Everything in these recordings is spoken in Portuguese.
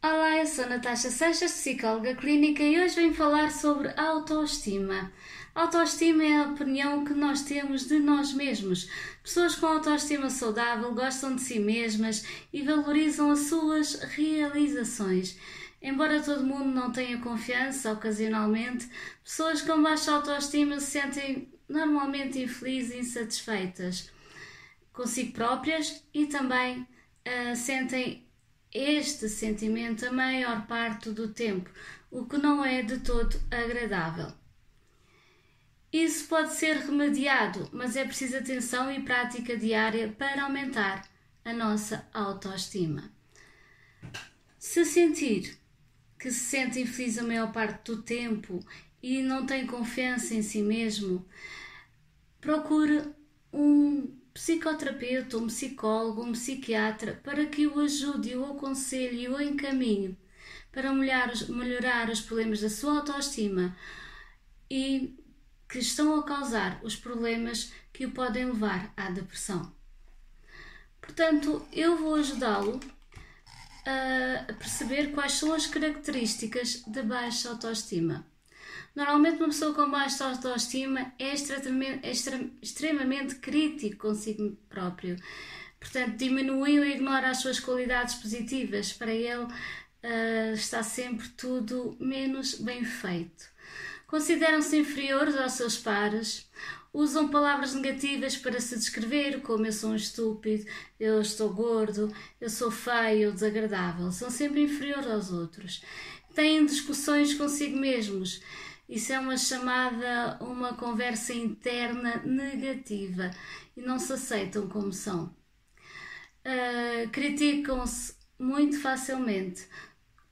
Olá, eu sou Natasha Seixas, psicóloga clínica, e hoje venho falar sobre autoestima. Autoestima é a opinião que nós temos de nós mesmos. Pessoas com autoestima saudável gostam de si mesmas e valorizam as suas realizações. Embora todo mundo não tenha confiança, ocasionalmente, pessoas com baixa autoestima se sentem normalmente infelizes e insatisfeitas consigo próprias e também uh, sentem este sentimento a maior parte do tempo, o que não é de todo agradável. Isso pode ser remediado, mas é preciso atenção e prática diária para aumentar a nossa autoestima. Se sentir que se sente infeliz a maior parte do tempo e não tem confiança em si mesmo, procure um psicoterapeuta, um psicólogo, um psiquiatra para que o ajude, o aconselhe e o encaminhe para melhorar, melhorar os problemas da sua autoestima e que estão a causar os problemas que o podem levar à depressão. Portanto, eu vou ajudá-lo a perceber quais são as características da baixa autoestima. Normalmente, uma pessoa com baixa autoestima é extremamente, é extremamente crítico consigo próprio. Portanto, diminui ou ignora as suas qualidades positivas. Para ele, uh, está sempre tudo menos bem feito. Consideram-se inferiores aos seus pares, usam palavras negativas para se descrever, como eu sou um estúpido, eu estou gordo, eu sou feio, desagradável. São sempre inferiores aos outros. Têm discussões consigo mesmos isso é uma chamada uma conversa interna negativa e não se aceitam como são. Uh, Criticam-se muito facilmente,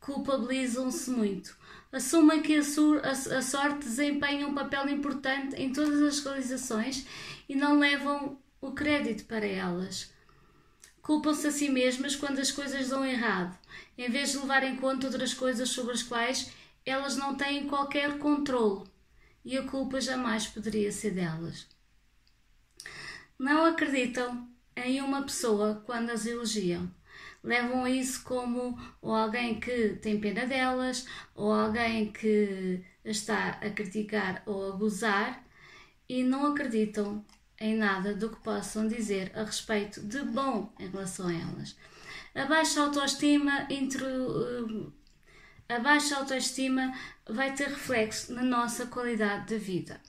culpabilizam-se muito, assumem que a, a, a, sorte desempenha um papel importante em todas as realizações e não levam o crédito para elas. Culpam-se a si mesmas quando as coisas dão errado, em vez de levar em conta outras coisas sobre as quais elas não têm qualquer controle e a culpa jamais poderia ser delas. Não acreditam em uma pessoa quando as elogiam. Levam isso como ou alguém que tem pena delas, ou alguém que está a criticar ou a gozar, e não acreditam em nada do que possam dizer a respeito de bom em relação a elas. A baixa autoestima a baixa autoestima vai ter reflexo na nossa qualidade de vida.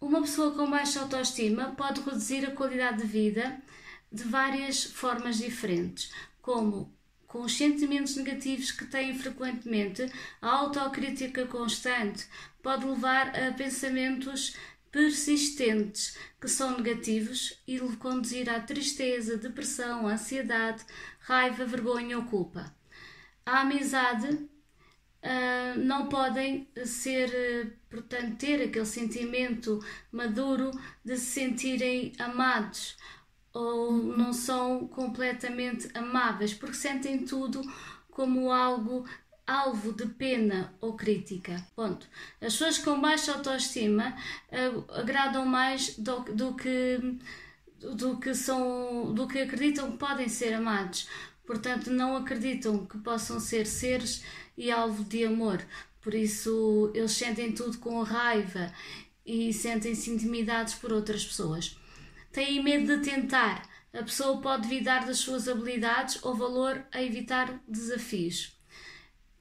Uma pessoa com baixa autoestima pode reduzir a qualidade de vida de várias formas diferentes, como com os sentimentos negativos que têm frequentemente, a autocrítica constante pode levar a pensamentos persistentes que são negativos e conduzir à tristeza, depressão, ansiedade, raiva, vergonha ou culpa a amizade uh, não podem ser, portanto, ter aquele sentimento maduro de se sentirem amados ou não são completamente amáveis porque sentem tudo como algo alvo de pena ou crítica. Ponto. As pessoas com baixa autoestima uh, agradam mais do, do que do que são do que acreditam que podem ser amados portanto não acreditam que possam ser seres e alvo de amor. Por isso eles sentem tudo com raiva e sentem-se intimidados por outras pessoas. Têm medo de tentar. A pessoa pode duvidar das suas habilidades ou valor a evitar desafios.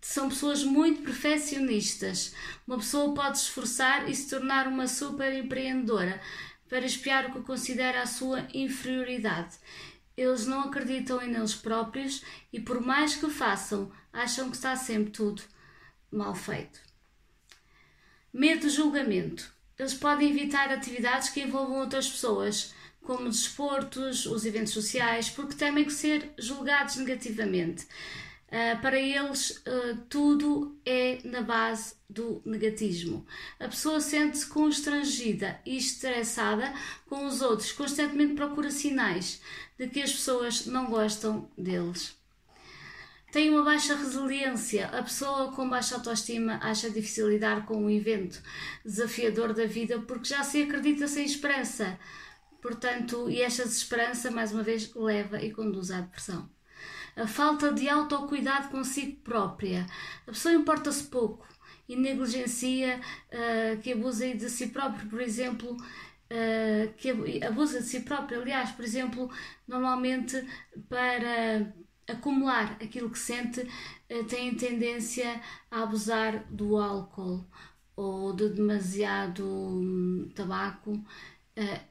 São pessoas muito perfeccionistas. Uma pessoa pode esforçar e se tornar uma super empreendedora para espiar o que considera a sua inferioridade eles não acreditam em eles próprios e, por mais que façam, acham que está sempre tudo mal feito. Medo de julgamento. Eles podem evitar atividades que envolvam outras pessoas, como os desportos, os eventos sociais, porque temem ser julgados negativamente. Uh, para eles, uh, tudo é na base do negatismo. A pessoa sente-se constrangida e estressada com os outros, constantemente procura sinais de que as pessoas não gostam deles. Tem uma baixa resiliência. A pessoa com baixa autoestima acha difícil lidar com um evento desafiador da vida porque já se acredita sem esperança. Portanto, e esta desesperança, mais uma vez, leva e conduz à depressão. A falta de autocuidado consigo própria. A pessoa importa-se pouco e negligencia, uh, que abusa de si próprio, por exemplo, uh, que abusa de si próprio, aliás, por exemplo, normalmente para acumular aquilo que sente, uh, tem tendência a abusar do álcool ou de demasiado um, tabaco,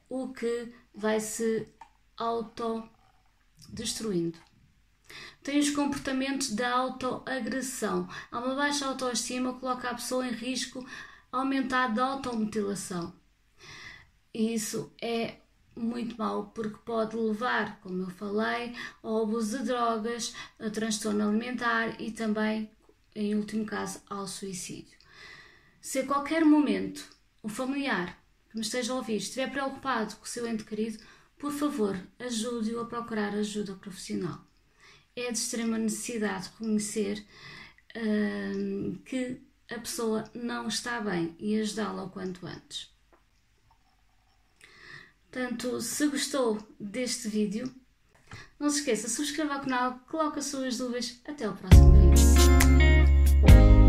o que vai se autodestruindo. Tem os comportamentos da autoagressão. Há uma baixa autoestima coloca a pessoa em risco aumentado da automutilação. E isso é muito mau porque pode levar, como eu falei, ao abuso de drogas, a transtorno alimentar e também, em último caso, ao suicídio. Se a qualquer momento o familiar que me esteja a ouvir estiver preocupado com o seu ente querido, por favor, ajude-o a procurar ajuda profissional. É de extrema necessidade reconhecer hum, que a pessoa não está bem e ajudá-la o quanto antes. Portanto, se gostou deste vídeo, não se esqueça, subscreva o canal, coloque as suas dúvidas. Até o próximo vídeo.